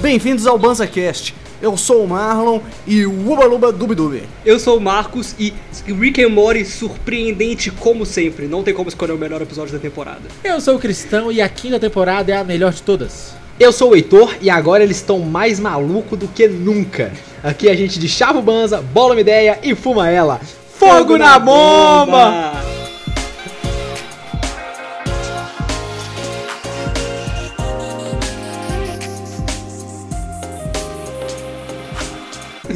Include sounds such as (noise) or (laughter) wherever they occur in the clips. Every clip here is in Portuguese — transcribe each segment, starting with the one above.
Bem-vindos ao BanzaCast. Eu sou o Marlon e o Uba Luba Dubi Eu sou o Marcos e Rick and Morty surpreendente como sempre. Não tem como escolher o melhor episódio da temporada. Eu sou o Cristão e a quinta temporada é a melhor de todas. Eu sou o Heitor e agora eles estão mais maluco do que nunca. Aqui a gente de chava o banza, bola uma ideia e fuma ela. Fogo, Fogo na, na bomba! bomba!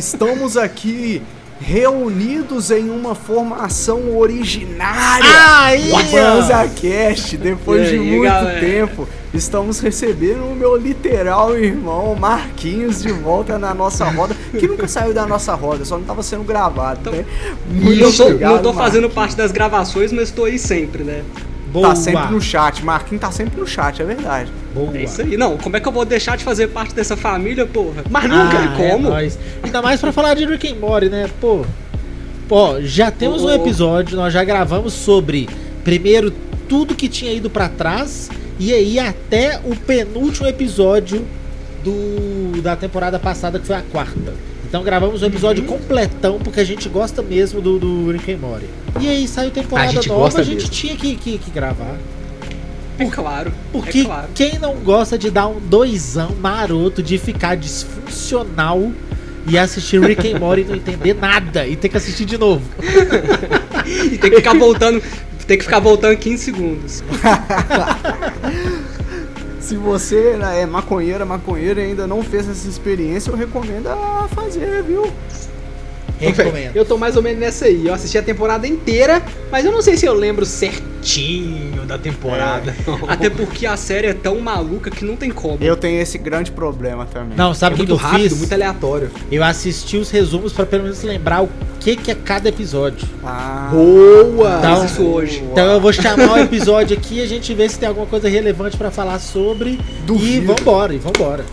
Estamos aqui reunidos em uma formação originária Aí, do BanzaCast. Depois aí, de muito galera? tempo, estamos recebendo o meu literal irmão Marquinhos de volta na nossa roda, que nunca saiu da nossa roda, só não estava sendo gravado, então, né? Muito não tô, obrigado, não tô fazendo parte das gravações, mas estou aí sempre, né? Boa. Tá sempre no chat. Marquinhos tá sempre no chat, é verdade. Boa. É isso aí. Não, como é que eu vou deixar de fazer parte dessa família, porra? Mas nunca, ah, é como? É Ainda mais pra falar de Rick and Morty, né? Pô. Pô, já temos oh. um episódio, nós já gravamos sobre, primeiro, tudo que tinha ido para trás e aí até o penúltimo episódio do da temporada passada, que foi a quarta. Então gravamos um episódio uhum. completão, porque a gente gosta mesmo do, do Rick and Morty. E aí saiu temporada a nova, a gente mesmo. tinha que, que, que gravar. É claro. Porque é claro. quem não gosta de dar um doisão maroto, de ficar disfuncional e assistir Rick and Morty e não entender nada e ter que assistir de novo. (laughs) e tem que ficar voltando, tem que ficar voltando 15 segundos. (laughs) Se você né, é maconheira, maconheira e ainda não fez essa experiência, eu recomendo a fazer, viu? Recomendo. Eu tô mais ou menos nessa aí. Eu assisti a temporada inteira, mas eu não sei se eu lembro certinho da temporada. É. (laughs) Até porque a série é tão maluca que não tem como. Eu tenho esse grande problema também. Não, sabe o é que, eu rápido, fiz? Muito aleatório. Eu assisti os resumos para pelo menos lembrar o que, que é cada episódio. Ah, boa! Então, isso hoje. Então eu vou chamar o episódio aqui e a gente vê se tem alguma coisa relevante para falar sobre. Duvido. E vambora, e vambora.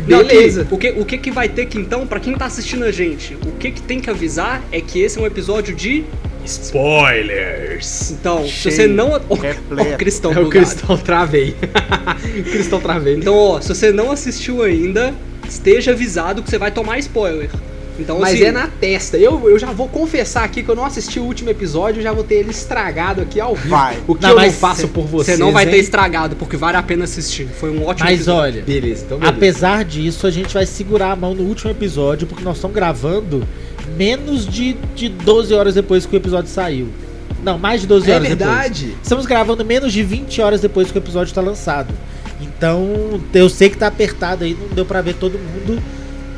Beleza. o que, o que que vai ter que então, para quem tá assistindo a gente, o que que tem que avisar é que esse é um episódio de Spoilers! Então, Cheio, se você não. Oh, oh, Cristão, é o Cristão travei. (laughs) Cristão travei. Então, ó, se você não assistiu ainda, esteja avisado que você vai tomar spoiler. Então, Mas assim, é na testa. Eu, eu já vou confessar aqui que eu não assisti o último episódio, já vou ter ele estragado aqui ao vivo. Vai. O que não, eu não faço cê, por você. Você não vai hein? ter estragado, porque vale a pena assistir. Foi um ótimo Mas episódio. olha, beleza, então beleza. apesar disso, a gente vai segurar a mão no último episódio, porque nós estamos gravando menos de, de 12 horas depois que o episódio saiu. Não, mais de 12 é horas verdade. depois. Estamos gravando menos de 20 horas depois que o episódio está lançado. Então, eu sei que tá apertado aí, não deu para ver todo mundo.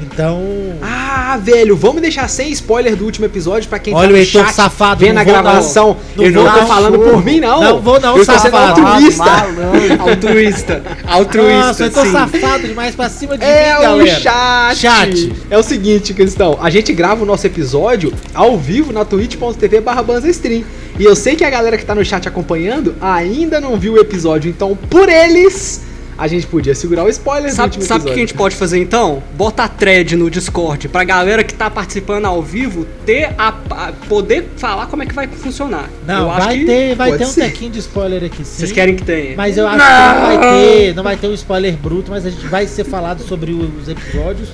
Então. Ah, velho, vamos deixar sem spoiler do último episódio pra quem Olha tá no chat safado, vendo a gravação. Não, não eu não tô falando por mim, não. Não vou, não, eu safado. Tô altruísta. (laughs) altruísta. Altruísta. Nossa, eu tô sim. safado demais pra cima de é mim, galera. É o chat. Chat. É o seguinte, Cristão. A gente grava o nosso episódio ao vivo na twitch.tv barra stream. E eu sei que a galera que tá no chat acompanhando ainda não viu o episódio, então por eles a gente podia segurar o spoiler sabe, Sabe o que a gente pode fazer então? Bota a thread no Discord pra galera que tá participando ao vivo ter a, a poder falar como é que vai funcionar. Não, eu vai ter, vai ter um tequinho de spoiler aqui sim. Vocês querem que tenha? Mas eu acho não. que não vai ter, não vai ter um spoiler bruto, mas a gente vai ser falado sobre os episódios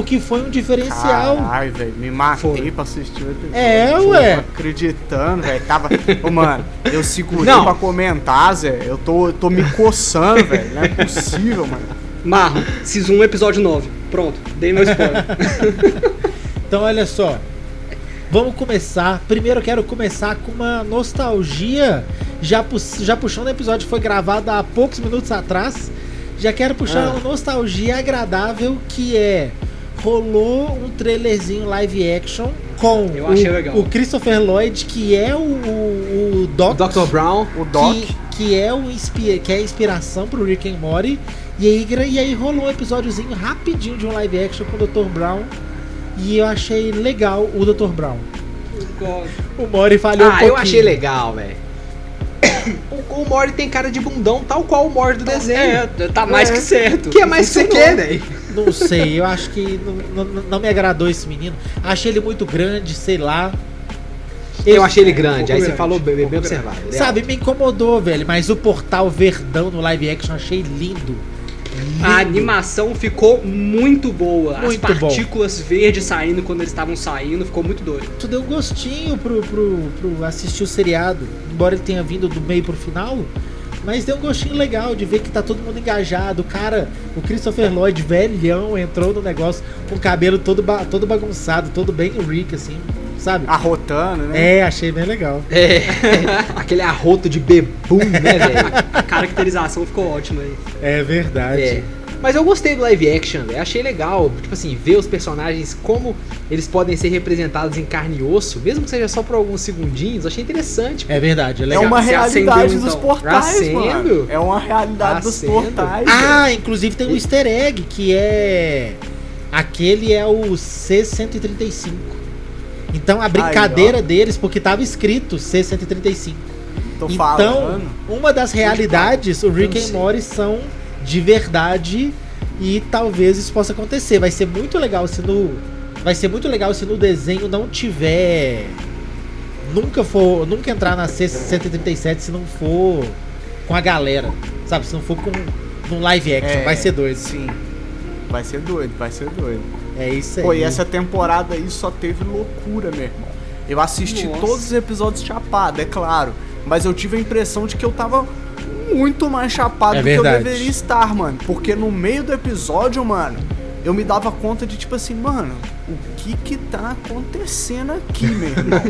porque foi um diferencial. Ai, velho, me matei foi. pra assistir o episódio. É, ué. acreditando, velho. Tava. Ô, mano, eu segurei não. pra comentar, Zé. Eu tô, tô me coçando, velho. Não é possível, mano. Marro, Season 1, episódio 9. Pronto, dei meu spoiler. (laughs) então, olha só. Vamos começar. Primeiro eu quero começar com uma nostalgia. Já, pu já puxando o episódio que foi gravado há poucos minutos atrás. Já quero puxar ah. uma nostalgia agradável que é rolou um trailerzinho live action com o, o, Christopher Lloyd, que é o, o, o Doc, Dr. Brown, o Doc, que, que é o que é a inspiração pro Rick and Morty. E aí, e aí rolou um episódiozinho rapidinho de um live action com o Dr. Brown. E eu achei legal o Dr. Brown. O Mori falhou ah, um pouquinho. eu achei legal, velho. (coughs) O, o Mori tem cara de bundão, tal qual o Mori do tá, desenho. É, tá mais é. que certo. Que é mais que você quer, velho. Não sei, eu acho que não, não, não, me agradou esse menino. Achei ele muito grande, sei lá. Eu, eu achei ele grande, um aí grande, você falou bem, bem observado. Sabe, me incomodou, velho, mas o portal Verdão no live action achei lindo. A animação ficou muito boa. Muito As partículas verdes saindo quando eles estavam saindo, ficou muito doido. Tu deu um gostinho pro, pro, pro assistir o seriado, embora ele tenha vindo do meio pro final. Mas deu um gostinho legal de ver que tá todo mundo engajado. O cara, o Christopher Lloyd, velhão, entrou no negócio com o cabelo todo, ba todo bagunçado, todo bem Rick, assim, sabe? Arrotando, né? É, achei bem legal. É, (laughs) aquele arroto de bebum, né, velho? A caracterização ficou ótima aí. É verdade. É. Mas eu gostei do live action, velho. Achei legal, tipo assim, ver os personagens como eles podem ser representados em carne e osso, mesmo que seja só por alguns segundinhos. Achei interessante. É verdade, é É legal. uma Você realidade acendeu, dos então. portais, Acendo. mano. É uma realidade dos Acendo. portais. Ah, inclusive tem um easter egg que é. Aquele é o C135. Então a brincadeira deles, porque tava escrito C135. Tô Então, falando. uma das realidades, o Rick sei. Morty são de verdade e talvez isso possa acontecer. Vai ser muito legal se no vai ser muito legal se no desenho não tiver nunca for, nunca entrar na C137 se não for com a galera, sabe? Se não for com num live action, É, vai ser doido. Sim. Vai ser doido, vai ser doido. É isso aí. Pô, e essa temporada aí só teve loucura, meu irmão. Eu assisti Nossa. todos os episódios chapado, é claro. Mas eu tive a impressão de que eu tava muito mais chapado É do que eu deveria estar, mano. Porque no meio do episódio, mano, eu me dava conta de tipo assim, mano, o que que tá acontecendo aqui, meu irmão?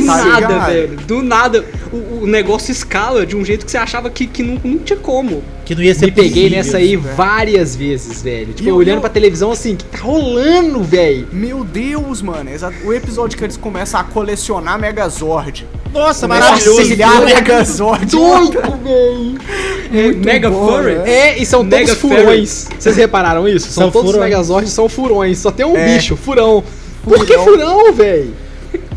Do (laughs) Tá nada, ligado? velho. Do nada. O, o negócio escala de um jeito que você achava que, que não, não tinha como. que não ia ser Me peguei possível. nessa aí velho. várias vezes, velho. Tipo, E eu- olhando eu- pra televisão assim, que tá rolando, velho? Meu Deus, mano. O episódio que eles começam a colecionar Megazord. Nossa, maravilhoso. auxiliar Megazord. Doido, velho! É, Mega bom, Furry. né? É, e são Mega todos furões. Vocês repararam isso? São, São todos os furões. Megazords são furões. Só tem um É. bicho, furão. Por que Furão. furão, velho?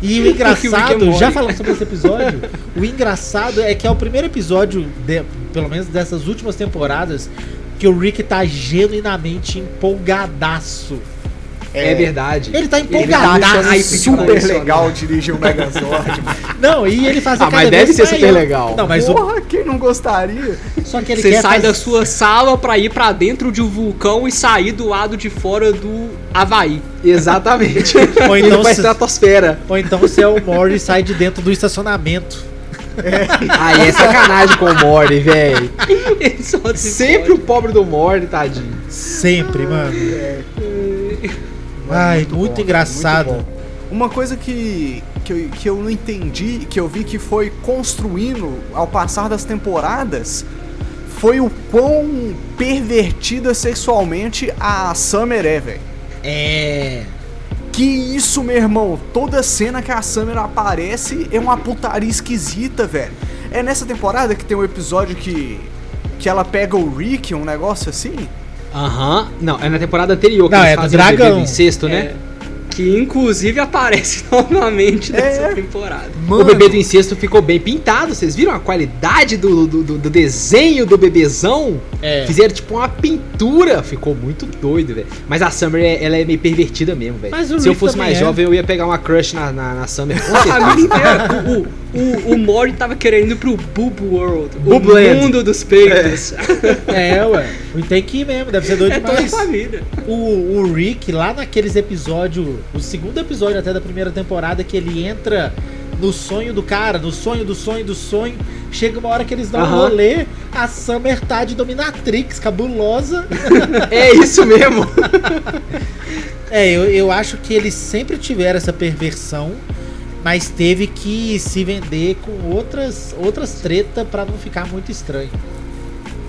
E o (laughs) and engraçado, já falando sobre esse episódio, o engraçado é que é o primeiro episódio, de- pelo menos dessas últimas temporadas, que o Rick tá genuinamente empolgadaço. É, verdade. Ele tá Ele tá empolgadaço. achando super legal dirigir o Megazord. (laughs) Não, e ele faz Ah, mas deve ser super legal. Não, mas o, Porra, quem não gostaria? só que ele Você quer sai fazer- da sua sala pra ir pra dentro de um vulcão e sair do lado de fora do Havaí. Exatamente. (laughs) Ou então pra se- estratosfera. Ou então você é o Mori e sai de dentro do estacionamento. Aí é sacanagem com o Morty, velho. (laughs) Ele Sempre o fode. pobre do Morty, tadinho. Sempre, mano. Mano, Ai, muito bom, engraçado. muito. Uma coisa que, que, eu, que eu não entendi, que eu vi que foi construindo ao passar das temporadas, foi o quão pervertida sexualmente a Summer é, velho. É. Que isso, meu irmão? Toda cena que a Summer aparece é uma putaria esquisita, velho. É nessa temporada que tem um episódio que. que ela pega o Rick, um negócio assim? Aham. Não, é na temporada anterior que Não, eles é do fazem o bebê dragão. do incesto, né? É, que inclusive (laughs) aparece novamente nessa É. temporada. O bebê do incesto ficou bem pintado. Vocês viram a qualidade do, do, do- do desenho do bebezão? É. Fizeram tipo uma pintura. Ficou muito doido, velho. Mas a Summer, é- ela é meio pervertida mesmo, velho. Mas o Se eu Rick fosse também mais é. jovem, eu ia pegar uma crush na, na, na Summer. Com (laughs) certeza. O, o, Mori tava querendo ir pro Boob World. Boob o Land. mundo dos peitos. É, ué. Tem que ir mesmo, deve ser doido É, toda a demais. família. O, o Rick, lá naqueles episódios, o segundo episódio até da primeira temporada, que ele entra no sonho do cara, no sonho do sonho do sonho. Chega uma hora que eles dão um Aham. rolê, a Summer tá de dominatrix, cabulosa. É isso mesmo. (laughs) É, eu, eu acho que eles sempre tiveram essa perversão, mas teve que se vender com outras, outras treta pra não ficar muito estranho.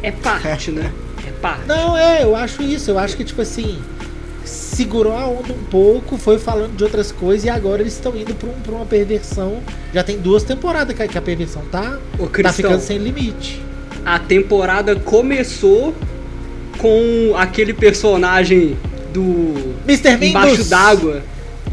É parte, né? É parte. Não, é, eu acho isso. Eu acho que, tipo assim, segurou a onda um pouco, foi falando de outras coisas e agora eles estão indo pra, um- pra uma perversão. Já tem duas temporadas que a, perversão tá, Ô, tá Cristão, ficando sem limite. a temporada começou com aquele personagem do Mr. Nimbus! embaixo d'água.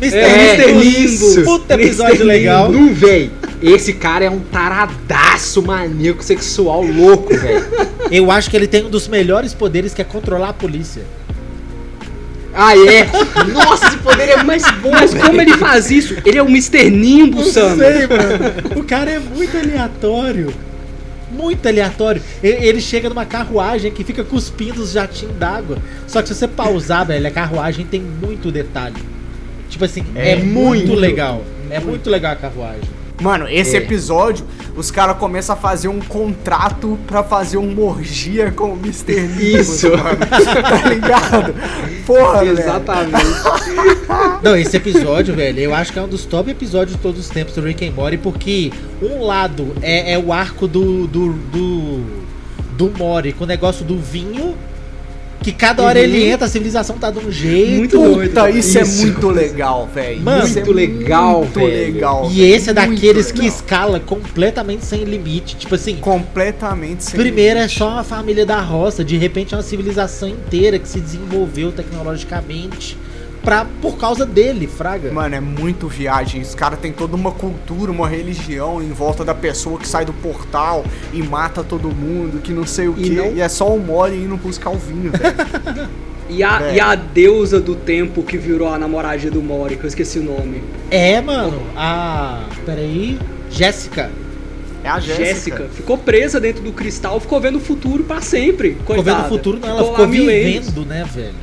Mr. É, Nimbus! Nimbus. Puta Mr. episódio legal. Não, véi. Esse cara é um taradaço maníaco sexual louco, velho. Eu acho que ele tem um dos melhores poderes que é controlar a polícia. Ah, é? Nossa, esse poder é mais bom, Mas como ele faz isso? Ele é o Mr. Nimbus, Não Sam. sei, mano. O cara é muito aleatório. Muito aleatório. Ele, ele chega numa carruagem que fica cuspindo os jatinhos d'água. Só que se você pausar, velho, a carruagem tem muito detalhe. Tipo assim, é, É muito, muito. legal. É muito legal a carruagem. Mano, esse É. episódio, os caras começam a fazer um contrato pra fazer uma orgia com o Mr. Nimbus, Isso. mano. (laughs) tá ligado? Porra. Exatamente. (laughs) Não, esse episódio, velho, eu acho que é um dos top episódios de todos os tempos do Rick and Morty, porque um lado é, é o arco do, do, do, do Mori com o negócio do vinho, que cada hora Uhum. ele entra, a civilização tá de um jeito. Muito doido. Puta, isso, é Isso. muito legal, velho. Mano, Isso é muito legal, muito velho. legal. E esse é muito daqueles que legal. escala completamente sem limite. Tipo assim, Completamente sem primeiro é limite. só uma família da roça, de repente é uma civilização inteira que se desenvolveu tecnologicamente pra, por causa dele, Fraga. Mano, é muito viagem. Os caras têm toda uma cultura, uma religião em volta da pessoa que sai do portal e mata todo mundo, que não sei o E quê. não- E é só o mole indo buscar o vinho, velho. (laughs) E a, e a deusa do tempo que virou a namoradinha do Mori, que eu esqueci o nome. É, mano, a. Peraí. Jéssica. É a Jéssica. Jéssica. Ficou presa dentro do cristal, ficou vendo o futuro pra sempre. Ficou coitada. vendo o futuro, não, ela Ficou ficou vivendo, né, velho?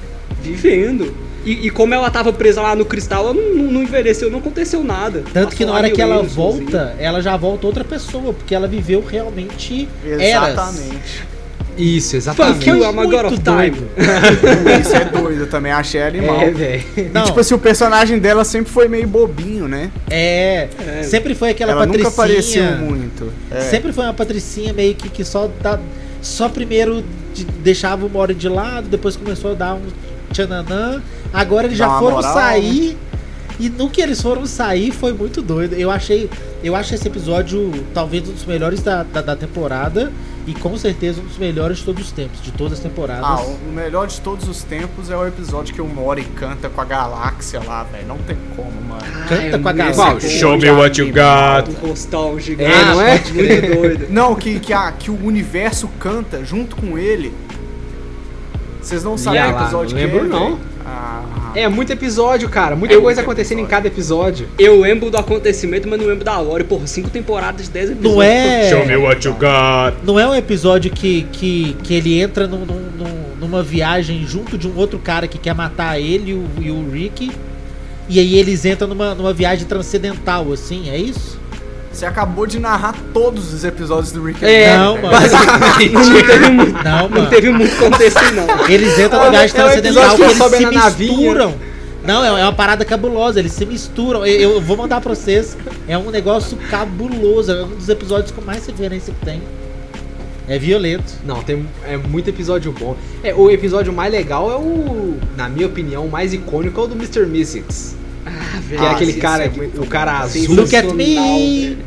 Vivendo. E, e como ela tava presa lá no cristal, ela não, não- envelheceu, não aconteceu nada. Tanto que Passou na lá hora que ela volta, ela já volta outra pessoa, porque ela viveu realmente eras. Exatamente. Isso, Fuck exatamente. you, I'm a god of Muito time. (laughs) Isso é doido, eu também achei animal. É, velho. Não, E, tipo assim, o personagem dela sempre foi meio bobinho, né? é, É. Sempre foi aquela Ela patricinha. nunca apareceu muito. É. Sempre foi uma patricinha meio que, que só dá, só primeiro de- deixava o Mori de lado, depois começou a dar um tchananã. Agora eles Dá já foram moral, sair. E no que eles foram sair foi muito doido. Eu achei, eu acho esse episódio talvez um dos melhores da, da, da temporada e com certeza um dos melhores de todos os tempos, de todas as temporadas. Ah, o melhor de todos os tempos é o episódio que o Mori canta com a galáxia lá, velho. Não tem como, mano. Canta com a galáxia. Show me what you got. Um rostão gigante. É, não é? Muito doido. (laughs) Não, que, que, a, que o universo canta junto com ele. Vocês não sabem o lá, episódio não que lembro, é, não. É muito episódio, cara. Muita É coisa acontecendo em episódio. cada episódio. Eu lembro do acontecimento, mas não lembro da hora. Porra, cinco temporadas de 10 episódios. Não é. Show me what you got. Não é um episódio que, que, que ele entra num- num- num- numa viagem junto de um outro cara que quer matar ele e o, e o Rick. E aí eles entram numa, numa viagem transcendental, assim, é isso? Você acabou de narrar todos os episódios do Rick and É, não, velho. mano. basicamente. Não teve muito, Não, não mano. teve muito contexto, não. Eles entram É numa o- viagem é o transcendental que eles se na navinha. misturam. Não, é é uma parada cabulosa, eles se misturam. Eu, eu vou mandar pra vocês. É um negócio cabuloso. É um dos episódios com mais referência que tem. É violento. Não, tem é muito episódio bom. É, o episódio mais legal é o, na minha opinião, o mais icônico é o do Mr. Mystics. Ah, Que é aquele cara, é muito o cara azul. Look at me!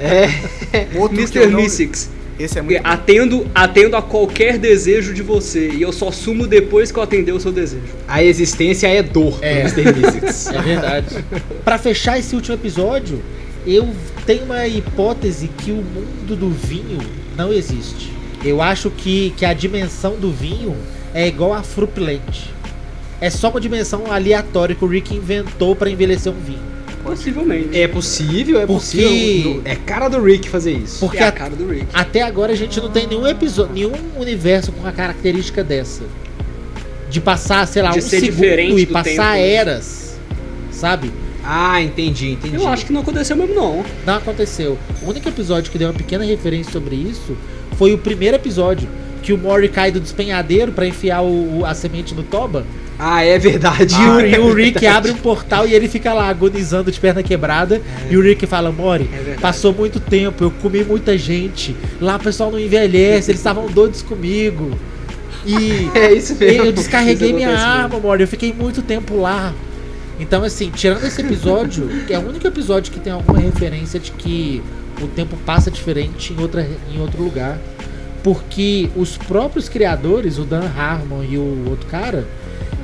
É. Outro Mr. não- Mystics. Esse é muito Atendo, atendo a qualquer desejo de você. E eu só sumo depois que eu atender o seu desejo. A existência é dor É. do Mr. Mystics. É verdade. pra fechar esse último episódio, eu tenho uma hipótese que o mundo do vinho não existe. Eu acho que, que a dimensão do vinho é igual a Fruitland. É só uma dimensão aleatória que o Rick inventou pra envelhecer um vinho. Possivelmente. É possível, é Porque- possível. É cara do Rick fazer isso. Porque é a cara do Rick. até agora a gente não tem nenhum episódio, nenhum universo com uma característica dessa. De passar, sei lá, De um ser segundo diferente e passar tempo. eras. Sabe? Ah, entendi, entendi. Eu acho que não aconteceu mesmo, não. Não aconteceu. O único episódio que deu uma pequena referência sobre isso foi o primeiro episódio. Que o Mori cai do despenhadeiro pra enfiar o, o- a semente no Toba. Ah, é verdade. E, o, é e o (laughs) Rick verdade. abre um portal e ele fica lá agonizando de perna quebrada. E o Rick fala: Mori, É passou muito tempo, eu comi muita gente. Lá o pessoal não envelhece, eles estavam doidos comigo. E (laughs) É isso mesmo. eu descarreguei minha arma, Mori. Eu fiquei muito tempo lá. Então, assim, tirando esse episódio, (laughs) que é o único episódio que tem alguma referência de que o tempo passa diferente em, outra, em outro lugar. Porque os próprios criadores, o Dan Harmon e o outro cara,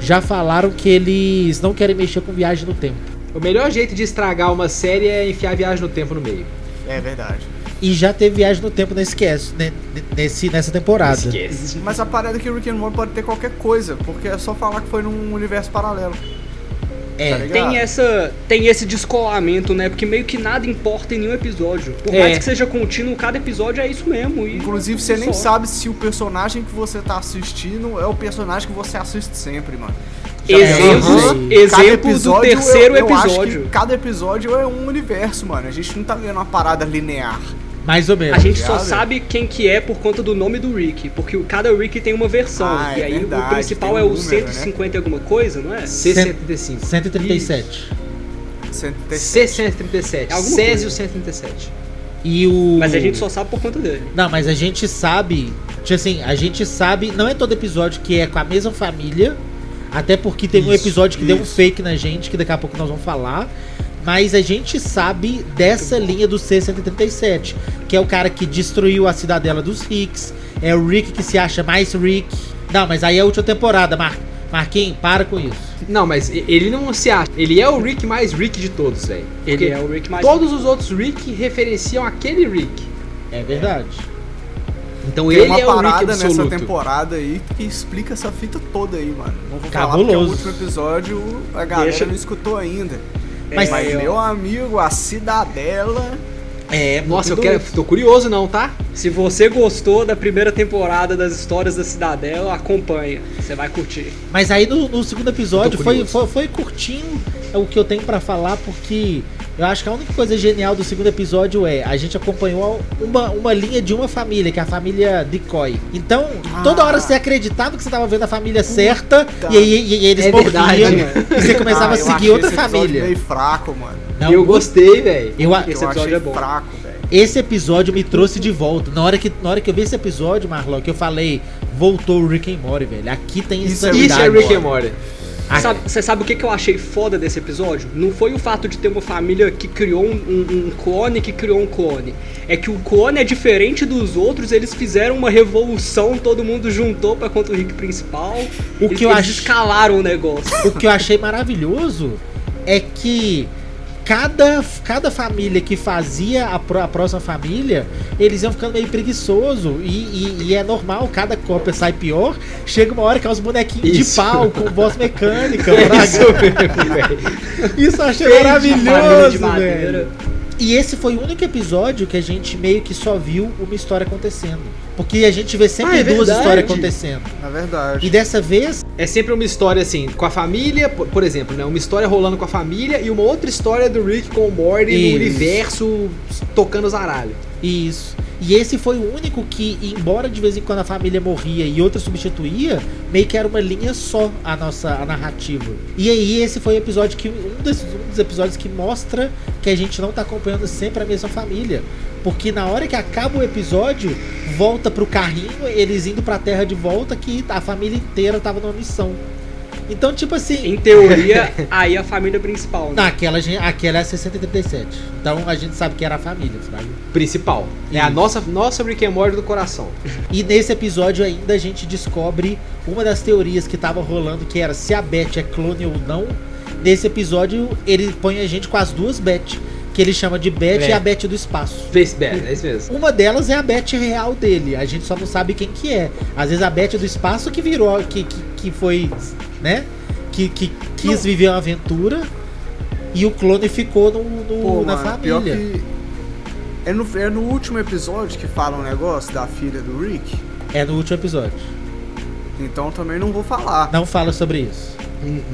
já falaram que eles não querem mexer com viagem no tempo. O melhor jeito de estragar uma série é enfiar viagem no tempo no meio. É verdade. E já teve viagem no tempo nesse cast, né, nesse, nessa temporada. Esquece. Mas a parada é que o Rick and Morty pode ter qualquer coisa, porque é só falar que foi num universo paralelo. É. tá? Tem essa. Tem esse descolamento, né? Porque meio que nada importa em nenhum episódio. Por É. mais que seja contínuo, cada episódio é isso mesmo. E Inclusive, você nem só. sabe se o personagem que você tá assistindo é o personagem que você assiste sempre, mano. Exemplo, Aham. exemplo do terceiro eu- eu acho episódio. que cada episódio é um universo, mano. A gente não tá vendo uma parada linear. Mais ou menos. A gente só sabe quem que é por conta do nome do Rick, porque o- cada Rick tem uma versão. Ah, e é aí verdade, o principal é um o número, 150 e alguma coisa, não é? C135. 137. 137. C137. É alguma Césio coisa. 137. E o. Mas a gente só sabe por conta dele. Não, mas a gente sabe. Tipo assim, a gente sabe. Não é todo episódio que é com a mesma família. Até porque teve um Isso, episódio que deu um isso. fake na gente, que daqui a pouco nós vamos falar. Mas a gente sabe dessa linha do C-137, que é o cara que destruiu a cidadela dos Ricks. É o Rick que se acha mais Rick. Não, mas aí é a última temporada, Mar Marquinhos, para com isso. Não, mas ele não se acha. Ele é o Rick mais Rick de todos, velho. Ele é o Rick mais. Todos os outros Rick referenciam aquele Rick. É verdade. Então Tem ele uma é o Rick parada nessa absoluto. temporada aí que explica essa fita toda aí, mano. Não vou falar Cabuloso. porque o último episódio a galera Deixa- não escutou ainda. Mas- Mas, É, ó, meu amigo, a Cidadela. É, Nossa, eu quero. Tô curioso não, tá? Se você gostou da primeira temporada das histórias da Cidadela, acompanha. Você vai curtir. Mas aí no, no segundo episódio foi, foi, foi curtinho é o que eu tenho pra falar, porque eu acho que a única coisa genial do segundo episódio é a gente acompanhou uma, uma linha de uma família, que é a família Decoy. Então, toda hora você acreditava que você tava vendo a família certa, e aí e- e eles É morriam, verdade, e você começava Ah, a eu seguir outra esse episódio família. meio fraco, mano. Não, eu gostei, velho. eu a- Esse eu episódio achei é bom. fraco, velho. esse episódio me trouxe de volta. Na hora que, na hora que eu vi esse episódio, Marlon, que eu falei, voltou o Rick and Morty, velho. Aqui tem Isso é insanidade. Isso é Rick and Morty. Ah, Sabe- Você sabe, o que, que eu achei foda desse episódio? Não foi o fato de ter uma família que criou um, um- um clone que criou um clone. É que o clone é diferente dos outros, eles fizeram uma revolução, todo mundo juntou pra contra o Rick principal. O eles, que eu eles acho- escalaram o negócio. O que eu achei maravilhoso é que cada, cada família que fazia a, pró- a próxima família, eles iam ficando meio preguiçoso. E, e- e é normal, cada cópia sai pior. Chega uma hora que é os bonequinhos Isso. de pau com voz mecânica. (laughs) É isso mesmo. Isso eu achei família maravilhoso, velho. E esse foi o único episódio que a gente meio que só viu uma história acontecendo. Porque a gente vê sempre Ah, é duas histórias acontecendo. Na verdade. E dessa vez, É sempre uma história assim, com a família, por, exemplo, né? Uma história rolando com a família e uma outra história do Rick com o Morty no universo tocando os aralhos. Isso. E esse foi o único que, embora de vez em quando a família morria e outra substituía, meio que era uma linha só a nossa a narrativa. E aí esse foi o episódio que um, desses, um dos episódios que mostra que a gente não tá acompanhando sempre a mesma família. Porque na hora que acaba o episódio, volta pro carrinho, eles indo pra terra de volta, que a família inteira tava numa missão. Então, tipo assim. Em teoria, (laughs) aí a família principal, né? Naquela, aquela é a 637. Então a gente sabe que era a família, sabe? Principal. É a nossa, nossa Morty do coração. E nesse episódio ainda a gente descobre uma das teorias que tava rolando, que era se a Beth é clone ou não. Nesse episódio ele põe a gente com as duas Beth, que ele chama de Beth É. e a Beth do espaço. Face Bad, é isso mesmo. Uma delas é a Beth real dele, a gente só não sabe quem que é. Às vezes a Beth do espaço que virou, que, que, que foi, né? Que, que quis Não. viver uma aventura e o clone ficou no, no- Pô, na mano, família. que. É no, é no último episódio que fala um negócio da filha do Rick. É no último episódio. Então também não vou falar. Não fala sobre isso.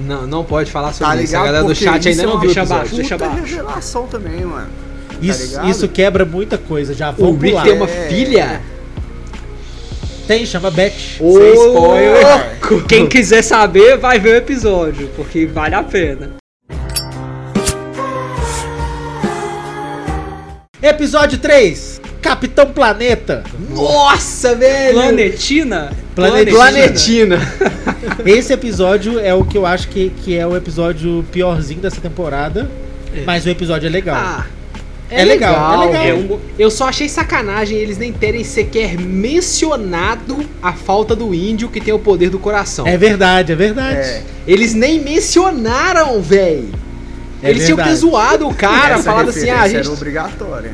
Não, não pode falar sobre Tá isso. A galera do chat isso ainda é não viu o deixa episódio. abaixo. Deixa abaixo. revelação também, mano. Isso, ligado? isso quebra muita coisa. Já O vamos Rick pular. tem uma É. filha? Tem, chama Beth. Ô, louco! Quem quiser saber, vai ver o episódio, porque vale a pena. Episódio 3. Capitão Planeta. Nossa, velho! Planetina? Planetina. Planetina. (laughs) Esse episódio é o que eu acho que, que é o episódio piorzinho dessa temporada. Mas o episódio é legal. Ah, É legal, é legal. É um, Eu só achei sacanagem eles nem terem sequer mencionado a falta do índio que tem o poder do coração. É verdade, é verdade. É. Eles nem mencionaram, véi. É eles tinham que ter verdade. zoado o cara, falado assim, ah, a gente. era obrigatória.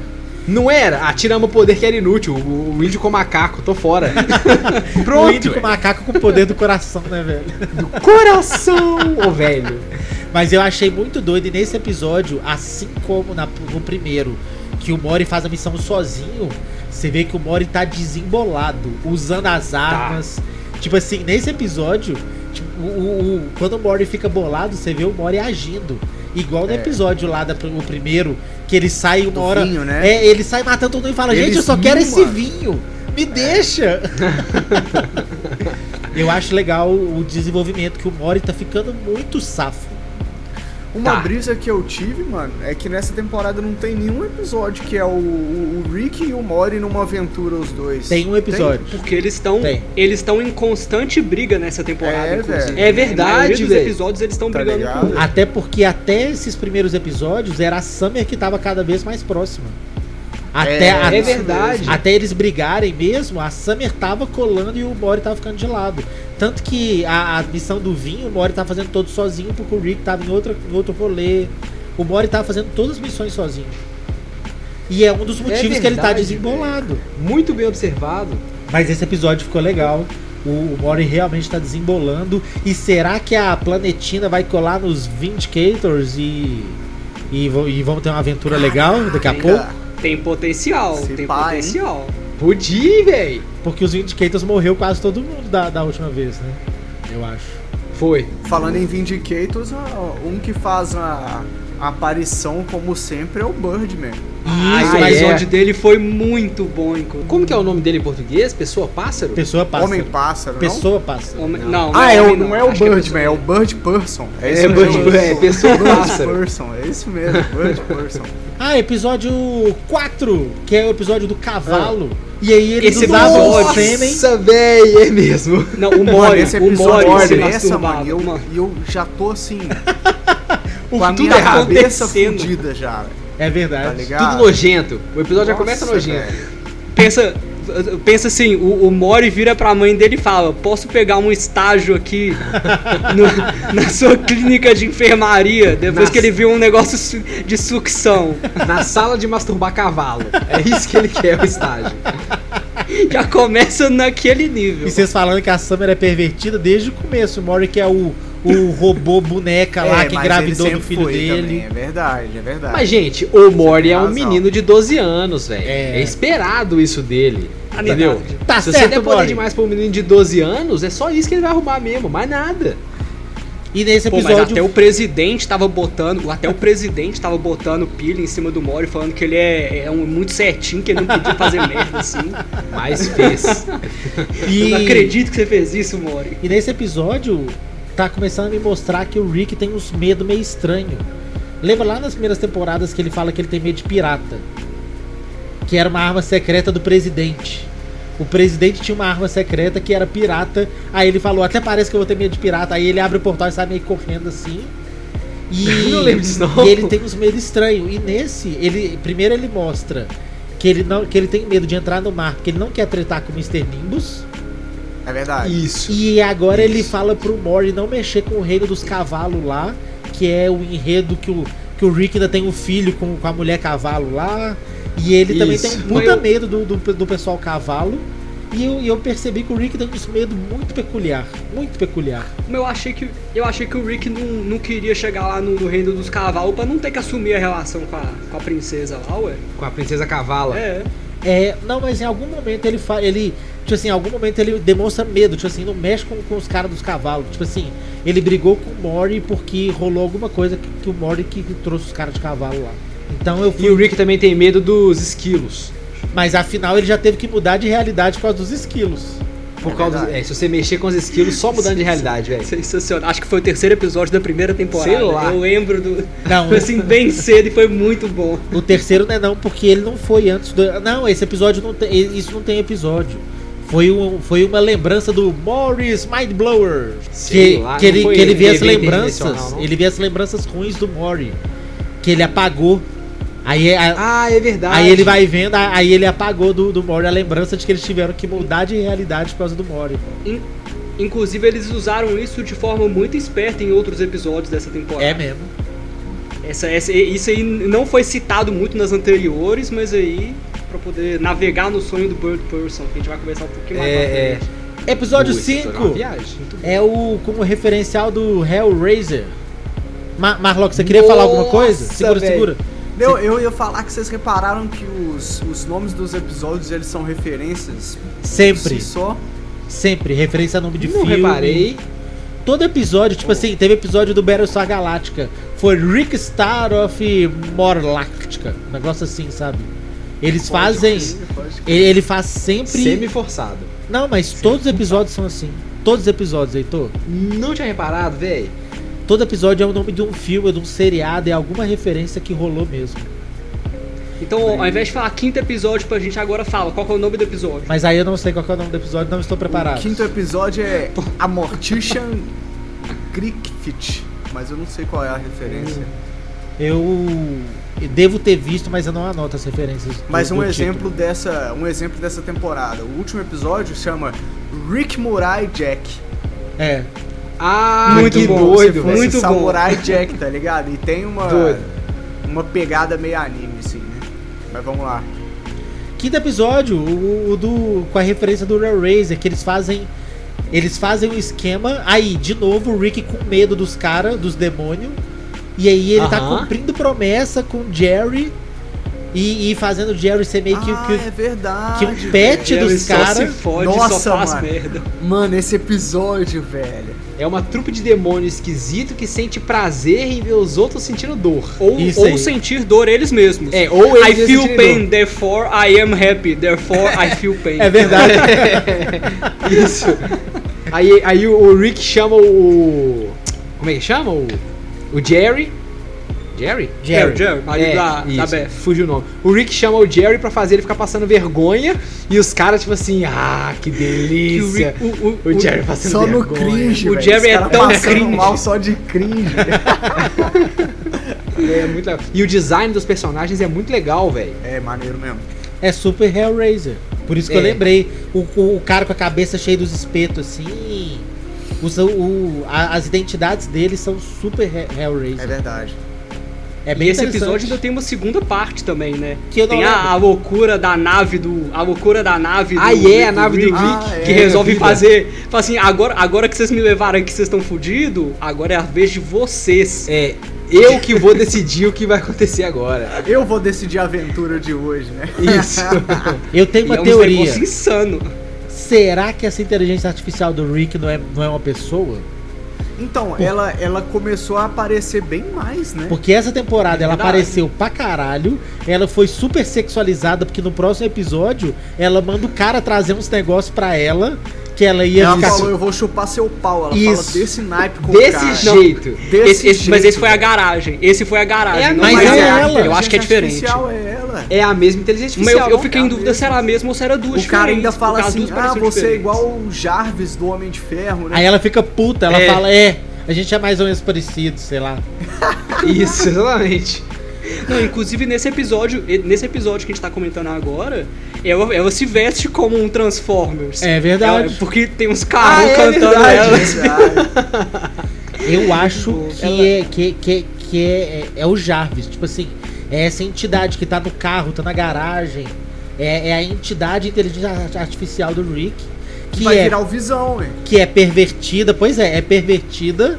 Não era, ah, tiramos o poder que era inútil, o, o índio com macaco, tô fora. (laughs) O Pronto. índio com macaco com o poder do coração, né, velho? Coração, (laughs) ô velho. Mas eu achei muito doido e nesse episódio, assim como na- no primeiro, que o Mori faz a missão sozinho, você vê que o Mori tá desembolado, usando as armas. Tipo assim, nesse episódio, tipo, o, o- o- quando o Mori fica bolado, você vê o Mori agindo. Igual no É. episódio lá, da, o primeiro, que ele sai uma Do hora. vinho, né? É, ele sai matando todo mundo e fala, Eles gente, eu só quero vinho, esse mano." vinho. Me deixa! (laughs) eu acho legal o desenvolvimento, que o Mori tá ficando muito safo. Uma Tá. brisa que eu tive, mano, é que nessa temporada não tem nenhum episódio que é o, o, o Rick e o Mori numa aventura os dois. Tem um episódio. Porque eles estão Tem. eles estão em constante briga nessa temporada, É, inclusive. É verdade, velho. episódios eles estão Tá brigando ligado? com Até porque até esses primeiros episódios era a Summer que tava cada vez mais próxima. Até, É, a- É verdade. até eles brigarem mesmo, a Summer tava colando e o Mori tava ficando de lado. Tanto que a, a missão do vinho, o Mori tava fazendo todo sozinho, porque o Rick tava em, outra, em outro rolê. O Mori tava fazendo todas as missões sozinho. E é um dos motivos que ele tá verdade, desembolado. Muito bem observado. Mas esse episódio ficou legal. O, o Mori realmente tá desembolando. E será que a planetina vai colar nos Vindicators e. E, e vamos ter uma aventura legal daqui a pouco? Tem potencial, Se tem pá, hein? potencial. Podia, velho. Porque os Vindicators morreu quase todo mundo da, da última vez, né? Eu acho. Foi. Falando em Vindicators, um que faz a, a aparição, como sempre, é o Birdman. Ah, Isso, o é. episódio dele foi muito bom. Como que é o nome dele em português? Pessoa Pássaro? Pessoa passa. Homem-pássaro, não? Pessoa passa. Homem- Não, Ah, é, o- homem, não é o Acho que Birdman, é o Bird Person. É, isso Bird- mesmo. é, pessoa Bird pássaro. Person, é isso mesmo, Bird Person. Ah, episódio 4, que é o episódio do cavalo. E aí eles Esse usavam episódio- o sêmen. Nossa, velho, é mesmo. Não, o Mori, esse o Mori masturbava. mano, e eu, eu já tô assim, O com a minha tudo errado. cabeça fudida já, É tá verdade. ligado? Tudo nojento. O episódio já começa Nossa, nojento. velho. pensa, pensa assim, o, o Mori vira pra mãe dele e fala, posso pegar um estágio aqui (laughs) no- na sua clínica de enfermaria, depois Nas- que ele viu um negócio de sucção. Na sala de masturbar cavalo. É isso que ele quer, o estágio. (laughs) Já começa naquele nível. E vocês falando que a Summer é pervertida desde o começo. O Mori que é o, o robô boneca lá É, que engravidou do filho dele. Também, é verdade, é verdade. Mas, gente, o Mori é um menino de 12 anos, velho. É. É. esperado isso dele. Entendeu? Verdade. Tá Se certo, você der poder demais pra um menino de 12 anos, é só isso que ele vai arrumar mesmo, mais nada. E nesse Pô, mas episódio. até o presidente tava botando, até o presidente tava botando pilha em cima do Mori, falando que ele é, é um, muito certinho, que ele não podia fazer merda assim. (laughs) Mas fez. e, Eu não acredito que você fez isso, Mori. e nesse episódio tá começando a me mostrar que o Rick tem uns medo meio estranho. Lembra lá nas primeiras temporadas que ele fala que ele tem medo de pirata? Que era uma arma secreta do presidente. O presidente tinha uma arma secreta que era pirata. Aí ele falou, até parece que eu vou ter medo de pirata. Aí ele abre o portal e sai meio correndo assim. E, (laughs) Eu não lembro disso, não. e ele tem uns medos estranhos. E nesse, ele primeiro ele mostra que ele, não, que ele tem medo de entrar no mar, porque ele não quer tretar com o Mr. Nimbus. É verdade. Isso. E agora ele Isso. fala pro Mori não mexer com o reino dos cavalos lá, que é o enredo que o, que o Rick ainda tem um filho com, com a mulher cavalo lá. E ele também Isso. tem um puta eu- medo do, do, do pessoal cavalo. E eu, eu percebi que o Rick tem um medo muito peculiar. Muito peculiar. Mas eu achei que, eu achei que o Rick não, não queria chegar lá no, no reino dos cavalos pra não ter que assumir a relação com a, com a princesa lá, ué. Com a princesa cavala. É. É, não, mas em algum momento ele fala. Ele. Tipo assim, em algum momento ele demonstra medo, tipo assim, não mexe com, com os caras dos cavalos. Tipo assim, ele brigou com o Mori porque rolou alguma coisa que, que o Mori que trouxe os caras de cavalo lá. Então eu fui. E o Rick também tem medo dos esquilos. Mas afinal ele já teve que mudar de realidade por causa dos esquilos. Por É causa é, se você mexer com os esquilos, só mudando de realidade, velho. Sensacional. Acho que foi o terceiro episódio da primeira temporada. Sei lá. Eu lembro do. Não, Foi assim, bem cedo e foi muito bom. o terceiro não é não, porque ele não foi antes do. Não, esse episódio não tem. Isso não tem episódio. Foi, um, foi uma lembrança do Morris Mindblower. Sei Que, lá, que ele, que ele vê as evento lembranças. Ele vê as lembranças ruins do Mori. Que ele apagou. Aí, a- Ah, é verdade. aí ele vai vendo, aí ele apagou do, do Mori a lembrança de que eles tiveram que mudar de realidade por causa do Mori. In- Inclusive, eles usaram isso de forma muito esperta em outros episódios dessa temporada. É mesmo. Essa, essa- isso aí não foi citado muito nas anteriores, mas aí, pra poder navegar no sonho do Bird Person, que a gente vai conversar um pouquinho mais É, pra é. frente. Episódio episódio é uma 5 viagem. Muito bom. é o como referencial do Hellraiser. Ma Marlock, você queria falar alguma coisa? Nossa, Segura, velho. segura. Eu, eu ia falar que vocês repararam que os, os nomes dos episódios eles são referências Sempre, si só. sempre. Referência a nome de Não filme. reparei. Todo episódio, tipo assim, teve episódio do Battlestar Galactica. Foi Rick Star of Morlactica. Um negócio assim, sabe? Eles fazem. Pode crer. Ele, ele faz sempre. Semi-forçado. Não, mas todos os episódios são assim. Todos os episódios, Heitor. Não tinha reparado, velho? Todo episódio é o nome de um filme, de um seriado, é alguma referência que rolou mesmo. Então, ao invés de falar quinto episódio pra gente, agora fala qual que é o nome do episódio. Mas aí eu não sei qual que é o nome do episódio, não estou preparado. O quinto episódio é A Mortician Crickfit, mas eu não sei qual é a referência. Eu devo ter visto, mas eu não anoto as referências. do- Mas um do exemplo título. dessa, um exemplo dessa temporada. O último episódio chama Rick Murai Jack. É. Ah, Muito que bom, doido, muito bom. Samurai Jack, tá ligado? E tem uma Doido. uma pegada meio anime assim, né? Mas vamos lá. Quinto episódio, o, o do com a referência do Real Razer, que eles fazem eles fazem um esquema. Aí, de novo, o Rick com medo dos caras, dos demônios. E aí ele tá Aham. cumprindo promessa com o Jerry e, e fazendo o Jerry ser meio que, ah, que, é verdade. que um pet Jerry dos caras. Nossa, só faz mano. merda. velho. Mano, esse episódio, velho. É uma trupe de demônio esquisito que sente prazer em ver os outros sentindo dor. Ou, ou sentir dor eles mesmos. É, ou I eles feel sentirem pain, dor. therefore I am happy, therefore I feel (laughs) pain. É verdade. (laughs) Isso. Aí, aí o, o Rick chama o. Como é que chama? O, o Jerry. Jerry? Jerry, Jerry, marido da, da isso, Beth. Fugiu o nome. O Rick chama o Jerry pra fazer ele ficar passando vergonha. E os caras, tipo assim, ah, que Que o delícia. Rick- o- o- O Jerry passando Só no vergonha. cringe, O velho. Jerry é tão passando cringe. mal só de cringe. (laughs) É muito legal. E o design dos personagens é muito legal, velho. é, maneiro mesmo. É super Hellraiser. Por isso que eu É. lembrei. O, o, o cara com a cabeça cheia dos espetos, assim. Os, o, a- as identidades dele são super He- É Hellraiser. verdade. É, E bem esse episódio ainda tem uma segunda parte também, né? Que eu não tem a, a loucura da nave do. A loucura da nave do. Ah, é, a nave do Rick. Ah, é. que resolve vida. fazer. Fala assim, agora, agora que vocês me levaram aqui, vocês estão fudidos, agora é a vez de vocês. É, eu que vou decidir o que vai acontecer agora. Eu vou decidir a aventura de hoje, né? Isso. (laughs) Eu tenho E uma é um teoria. negócio insano. Será que essa inteligência artificial do Rick não é, não é uma pessoa? Então, ela, ela começou a aparecer bem mais, né? Porque essa temporada É ela apareceu pra caralho, ela foi super sexualizada, porque no próximo episódio ela manda o cara trazer uns negócios pra ela, que ela ia ela ficar. falou, eu vou chupar seu pau. Ela Isso. fala desse naipe com o Desse cara. jeito. Desse Esse- esse- mas jeito, esse foi a garagem. Esse foi a garagem. É, não mas foi é a- ela. Eu acho que é diferente. Artificial é ela. É a mesma inteligência Mas eu, artificial. eu fiquei em dúvida a se era a mesma ou se era duas O cara ainda fala assim, ah, você é igual o Jarvis do Homem de Ferro, né? Aí ela fica puta, ela É. fala, é, a gente é mais ou menos parecido, sei lá. (laughs) Isso, exatamente. Não, inclusive nesse episódio, nesse episódio que a gente tá comentando agora, ela, ela se veste como um Transformers. É verdade. Ela- porque tem uns carros Ah, é cantando verdade. ela. (laughs) Eu acho que, Ela- é, que, que, que é, é o Jarvis. Tipo assim, é essa entidade que tá no carro, tá na garagem. É, é a entidade inteligência artificial do Rick. Que Vai é, virar o Visão, hein? que é pervertida, pois é, é pervertida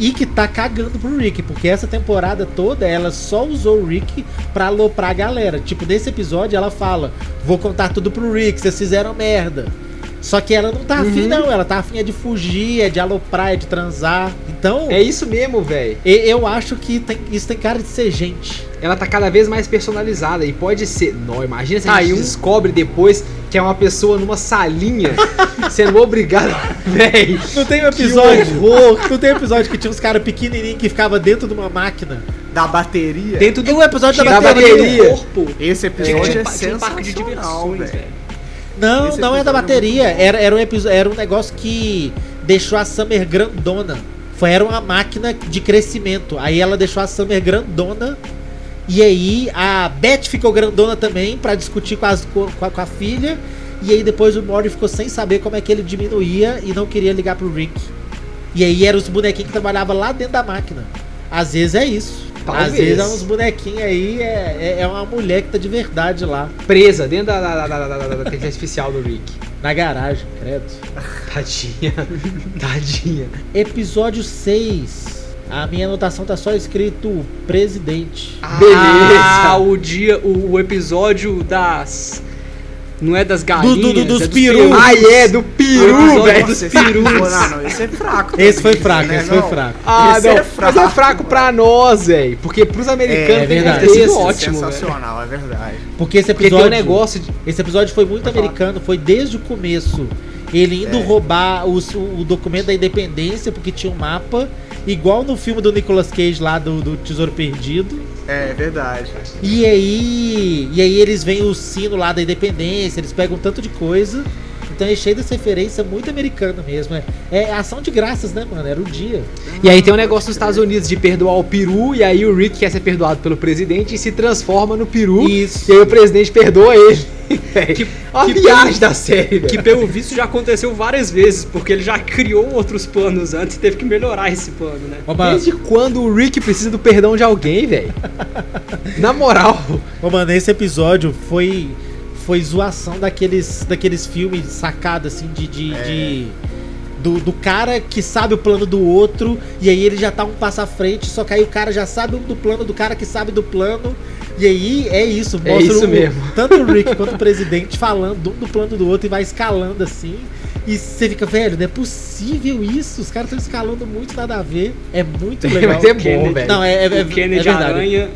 e que tá cagando pro Rick, porque essa temporada toda ela só usou o Rick pra aloprar a galera. Tipo, nesse episódio ela fala: Vou contar tudo pro Rick, vocês fizeram merda. Só que ela não tá afim, não, ela tá afim é de fugir, é de aloprar, é de transar. Então, É isso mesmo, velho. e- eu acho que tem- isso tem cara de ser gente. Ela tá cada vez mais personalizada e pode ser. Não, imagina se a Tá, gente um- descobre depois que é uma pessoa numa salinha (laughs) sendo obrigada. Véi. Não tem um episódio. Não tem um episódio que tinha uns caras pequenininhos que ficava dentro de uma máquina. Da bateria. Dentro Tem do um episódio da Da bateria. bateria. corpo. Esse episódio é parque de sensacional, diversões, velho. Não, Esse não é da episódio é bateria. Era, era, um episo- era um negócio que deixou a Summer grandona. Foi, era uma máquina de crescimento. Aí ela deixou a Summer grandona. E aí a Beth ficou grandona também pra discutir com, as- com a, com a filha. E aí depois o Mori ficou sem saber como é que ele diminuía e não queria ligar pro Rick. E aí eram os bonequinhos que trabalhavam lá dentro da máquina. Às vezes é isso. Às Talvez. vezes é uns bonequinhos aí, é, é, é uma mulher que tá de verdade lá. Presa dentro da, da, da, da, da, inteligência artificial do Rick. Na garagem, credo. (laughs) Tadinha. Tadinha. Episódio 6. A minha anotação tá só escrito presidente. Beleza. Ah, o dia, o, o episódio das. Não é das galinhas. do- do- dos é peru. perus. Ah, é, do peru, velho. dos Esse- perus. Não, não, esse é fraco. Esse foi também, fraco, né, esse foi não? fraco. Ah, Esse não, é mas é fraco, fraco pra nós, velho. Porque pros americanos É, tem verdade. sido é ótimo. Sensacional, é verdade. Porque esse Porque tem episódio. um negócio de... Esse episódio foi muito americano, foi desde o começo. Ele indo É. roubar os- o, documento da independência, porque tinha um mapa, igual no filme do Nicolas Cage lá do, do Tesouro Perdido. É verdade. E aí. E aí eles veem o sino lá da independência, eles pegam um tanto de coisa. Então é cheio dessa referência muito americana mesmo. É, é ação de graças, né, mano? Era o dia. E aí tem um negócio nos Estados Unidos de perdoar o peru, e aí o Rick quer ser perdoado pelo presidente e se transforma no peru. Isso. E aí o presidente perdoa ele. (laughs) Que- (laughs) Olha a que viagem pelo- da série, velho. Que pelo visto já aconteceu várias vezes, porque ele já criou outros planos antes e teve que melhorar esse plano, né? Ô, mano, Desde quando o Rick precisa do perdão de alguém, velho? (laughs) Na moral. ô, mano, esse episódio foi. Foi zoação daqueles, daqueles filmes sacados assim de. de, É. de- do, do cara que sabe o plano do outro, e aí ele já tá um passo à frente, só que aí o cara já sabe do plano do cara que sabe do plano. E aí é isso, É mostra isso o- mesmo. (laughs) tanto o Rick (laughs) quanto o presidente falando um do plano do outro e vai escalando assim. E você fica, velho, não é possível isso. Os caras estão escalando muito nada a ver. É muito (laughs) legal. Mas é bom, Kennedy- velho. Não, é, é, é, é verdade. Aranha.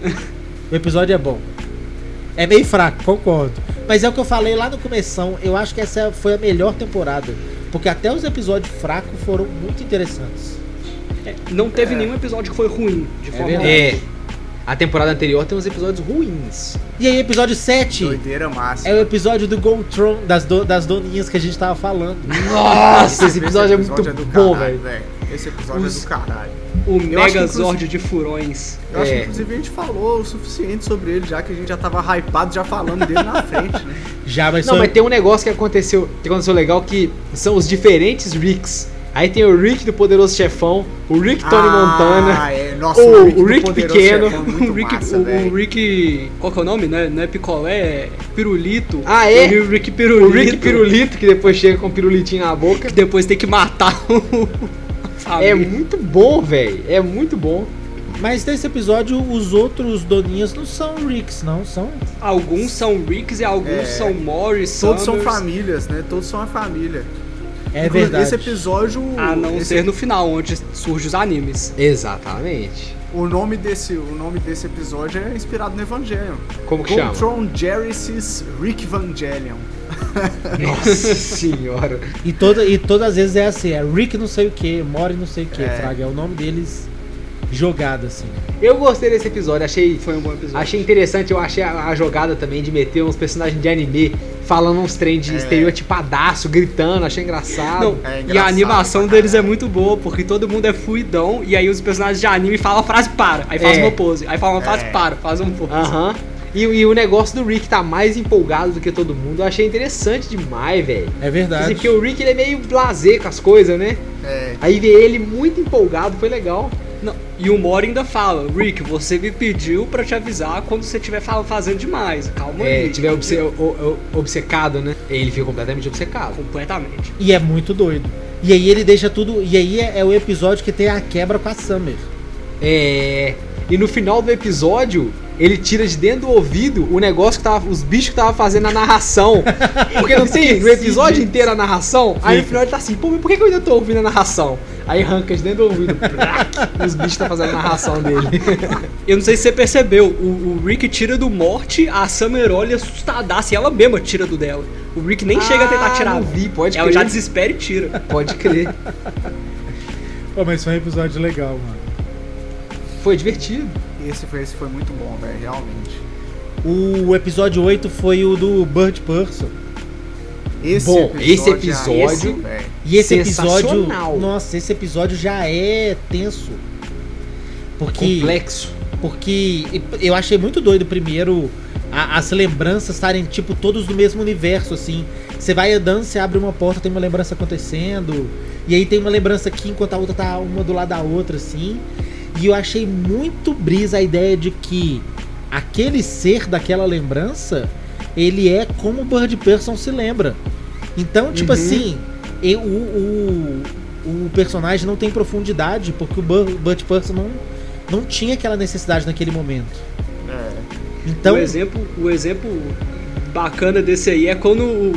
O episódio é bom. É meio fraco, concordo. Mas é o que eu falei lá no começão. Eu acho que essa foi a melhor temporada. Porque até os episódios fracos foram muito interessantes. É, não teve nenhum episódio que foi ruim, de forma verdade. É. A temporada anterior tem uns episódios ruins. E aí, episódio 7 Doideira massa. é o episódio do Goltron, das, do- das doninhas que a gente tava falando. Nossa, esse episódio é muito do bom, velho. Esse episódio Os- é do caralho. O Eu Megazord de furões. Eu acho que É. inclusive a gente falou o suficiente sobre ele, já que a gente já tava hypado já falando dele na frente, né? (laughs) Já, mas Não, só- mas tem um negócio que aconteceu, que aconteceu legal que são os diferentes Ricks. Aí tem o Rick do Poderoso Chefão, o Rick Tony Montana. Ah, é. Nossa, o o Rick, o Rick pequeno, Chefão é (laughs) o Rick, massa, o, o Rick. Qual que é o nome? Não é, não é picolé, é pirulito. Ah, é? O Rick Pirulito. O Rick Pirulito, que depois chega com o pirulitinho na boca. Que depois tem que matar o. família. É muito bom, velho. É muito bom. Mas nesse episódio, os outros doninhas não são Ricks, não. São. Alguns são Ricks e alguns É. são Morris. Todos são Summers, famílias, né? Todos são a família. É Inclusive, verdade. Esse episódio. A não esse- ser no final, onde surgem os animes. Exatamente. O nome, desse, o nome desse episódio é inspirado no Evangelion. Como que chama? Voltron Jerry's Rick Evangelion. Nossa senhora. E, toda, e todas as vezes é assim: é Rick não sei o que, Mori não sei o que, É. Fraga. É o nome deles jogado assim. Eu gostei desse episódio, achei, Foi um bom episódio. achei interessante, eu achei a, a jogada também de meter uns personagens de anime falando uns trem de É. estereotipadaço, gritando, achei engraçado. Não, É e a engraçado animação deles é muito boa, porque todo mundo é fluidão, e aí os personagens de anime falam a frase para, aí faz É. uma pose, aí fala uma frase É. para, faz uma pose. Aham. E, e o negócio do Rick tá mais empolgado do que todo mundo, eu achei interessante demais, velho. É verdade. Assim, porque o Rick ele é meio blazer com as coisas, né? É. Aí ver ele muito empolgado foi legal. Não, e o Mori ainda fala, Rick, você me pediu pra te avisar quando você estiver fa- fazendo demais, calma É, aí. tiver obce- o- o- obcecado, né? Ele fica completamente obcecado. Completamente. E é muito doido. E aí ele deixa tudo. E aí é, é o episódio que tem a quebra com a Summer. É. E no final do episódio, ele tira de dentro do ouvido o negócio que tava. Os bichos que tava fazendo a narração. (laughs) Porque não tem no episódio inteiro a narração. Aí no final ele tá assim, pô, mas por que que eu ainda tô ouvindo a narração? Aí arranca de dentro do ouvido. (laughs) e os bichos tá fazendo a narração dele. (laughs) Eu não sei se você percebeu, o, o Rick tira do morte, a Summer olha assustadaça e ela mesma tira do dela. O Rick nem chega a tentar Ah, tirar. não vi, pode Ela crer. já desespera e tira. Pode crer. Pô, mas foi um episódio legal, mano. Foi divertido. Esse foi, esse foi muito bom, velho, realmente. O episódio 8 foi o do Bird Person. Esse Bom, esse aí, episódio- esse, velho. E esse episódio. Nossa, esse episódio já é tenso. Porque. Complexo. Porque eu achei muito doido primeiro a- as lembranças estarem, tipo, todos do mesmo universo, assim. Você vai andando, você abre uma porta, tem uma lembrança acontecendo. E aí tem uma lembrança aqui enquanto a outra tá uma do lado da outra, assim. E eu achei muito brisa a ideia de que aquele ser daquela lembrança, ele é como o Bird Person se lembra. Então, tipo Uhum. assim, eu, o, o- o personagem não tem profundidade, porque o Butch Person não, não tinha aquela necessidade naquele momento. É. Então, o exemplo, o exemplo bacana desse aí é quando, o-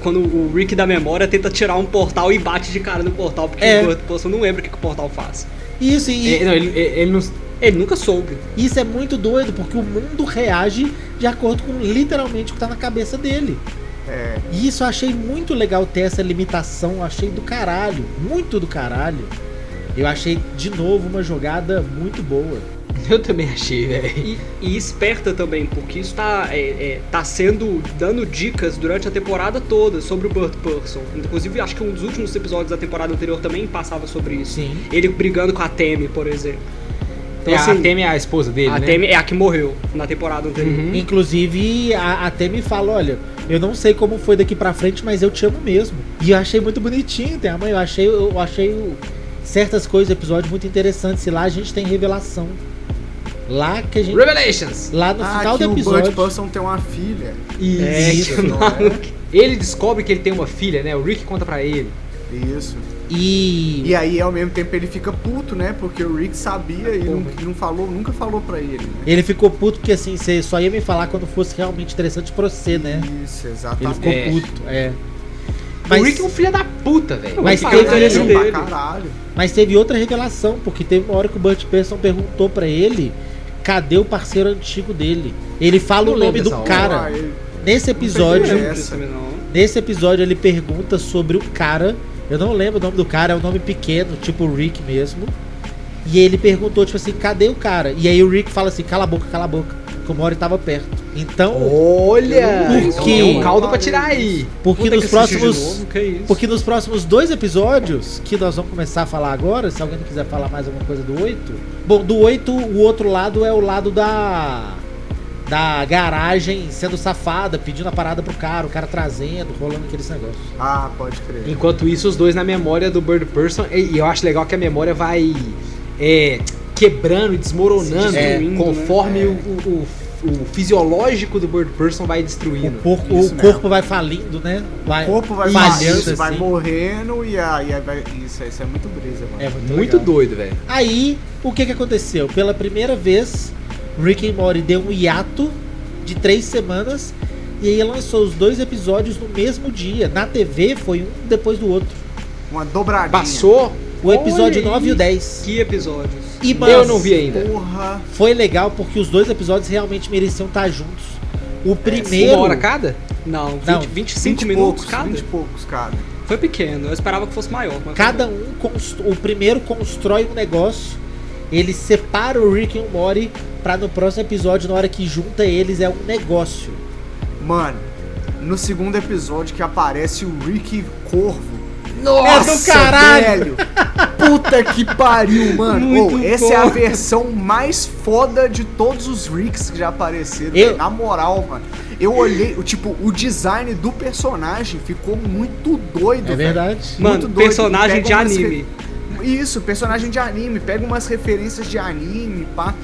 quando o Rick da memória tenta tirar um portal e bate de cara no portal, porque É. o Burt Person não lembra o que, que o portal faz. Isso, e, É, não, ele, ele não. Ele nunca soube. isso é muito doido, porque o mundo reage de acordo com literalmente o que tá na cabeça dele. É. E isso eu achei muito legal ter essa limitação, eu achei do caralho, muito do caralho. Eu achei de novo uma jogada muito boa. (laughs) Eu também achei, velho. E, e esperta também, porque isso tá, é, é, tá sendo dando dicas durante a temporada toda sobre o Burt Person. Inclusive, acho que um dos últimos episódios da temporada anterior também passava sobre isso. Sim. Ele brigando com a Temi, por exemplo. Então, É, assim, a Temi é a esposa dele, a né? Temi é a que morreu na temporada anterior. Uhum. Inclusive, a, até me fala, olha, eu não sei como foi daqui pra frente, mas eu te amo mesmo. E eu achei muito bonitinho, tem a mãe, eu achei, eu achei certas coisas do episódio muito interessantes. E lá a gente tem revelação. Lá que a gente. Revelations! Lá no ah, final que do o Bud episódio. Person tem uma filha. É, Isso, que não maluco. Ele descobre que ele tem uma filha, né? O Rick conta pra ele. Isso. E. E aí, ao mesmo tempo, ele fica puto, né? Porque o Rick sabia e não, não falou, nunca falou pra ele. Né? Ele ficou puto porque assim, você só ia me falar quando fosse realmente interessante pra você, né? Isso, Ele exatamente. ficou É. puto, é. O Rick é um filho da puta, velho. Mas teve-. Mas teve outra revelação, porque teve uma hora que o Burt Person perguntou pra ele cadê o parceiro antigo dele. Ele fala Não o nome do hora. cara. Ah, Nesse episódio, nesse episódio ele pergunta sobre o cara. Eu não lembro o nome do cara, é um nome pequeno, tipo o Rick mesmo. E ele perguntou, tipo assim, cadê o cara? E aí o Rick fala assim, cala a boca, cala a boca. Que o Mori tava perto. Então, Olha! Por quê? É um caldo pra tirar aí. porque nos que assistir de próximos. novo, que isso? Porque nos próximos dois episódios, que nós vamos começar a falar agora, se alguém quiser falar mais alguma coisa do 8. Bom, do 8, o outro lado é o lado da. Da garagem sendo safada, pedindo a parada pro cara, o cara trazendo, rolando aqueles negócios. Ah, pode crer. Enquanto isso, os dois na memória do Bird Person. E e eu acho legal que a memória vai é, quebrando e desmoronando Se destruindo, conforme né? o, o- o fisiológico do Bird Person vai O, destruindo. porco- Isso o corpo vai falindo, né? Vai, O corpo vai falhando isso, vai assim. morrendo e aí, vai. Isso, isso é muito brisa, mano. É muito, Muito doido, velho. Aí, o que que aconteceu? Pela primeira vez, Rick and Morty deu um hiato de três semanas e aí lançou os dois episódios no mesmo dia. Na TV foi um depois do outro. Uma dobradinha. Passou. O episódio Olha 9 e o aí. 10. Que episódios? E, Eu mas, não vi ainda. Porra. Foi legal porque os dois episódios realmente mereciam estar juntos. O primeiro. Uma hora cada? Não, 20, Não, 25 20 e minutos poucos, cada? 20 e poucos cada. Foi pequeno, eu esperava que fosse maior. Mas Cada um. const- O primeiro constrói um negócio. Ele separa o Rick e o Morty pra no próximo episódio, na hora que junta eles, é um negócio. Mano, no segundo episódio que aparece o Rick Corvo. É do caralho! velho! (laughs) Puta que pariu, mano! Muito Ô, essa é a versão mais foda de todos os Ricks que já apareceram. Eu-. Na moral, mano. Eu olhei, o tipo, o design do personagem ficou muito doido, É verdade. Mano, muito doido, personagem de anime. Isso, personagem de anime. Pega umas referências de anime, pá.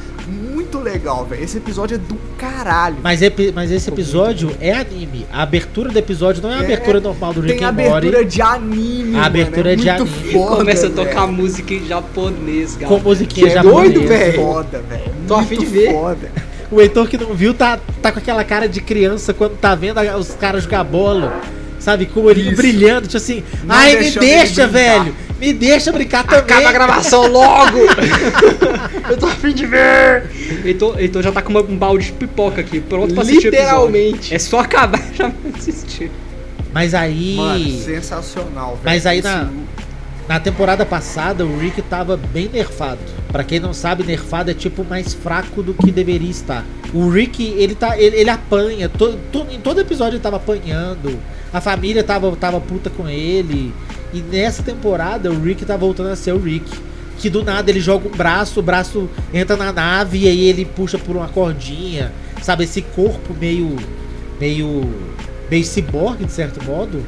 Muito legal, velho. Esse episódio é do caralho. Mas, epi- mas esse episódio é anime. A abertura do episódio não é a É, abertura normal do Rick Tem and abertura Morty. de anime, A mano, abertura é de anime. Foda, Começa a tocar música em japonês, Com galera. musiquinha Que japonesa. doido, velho. Foda, velho. Tô a Muito fim de ver. Foda. O Heitor que não viu tá, tá com aquela cara de criança quando tá vendo os caras jogar bola. Sabe, com o olhinho brilhando, tipo assim, Não ai, me deixa, brincar." velho, me deixa brincar também. Acaba a gravação logo! (laughs) eu tô a fim de ver! Heitor já tá com um balde de pipoca aqui, pronto pra assistir. Literalmente. É só acabar e (laughs) já vai assistir. Mas aí, Mano, sensacional, velho. Mas aí Esse- na- temporada passada, o Rick tava bem nerfado. Pra quem não sabe, nerfado é tipo mais fraco do que deveria estar. O Rick, ele tá, ele, ele apanha, to, to- em todo episódio ele tava apanhando. A família tava, tava puta com ele. E nessa temporada, o Rick tá voltando a ser o Rick. Que do nada ele joga um braço, o braço entra na nave e aí ele puxa por uma cordinha. Sabe, esse corpo meio. meio. meio ciborgue, de certo modo.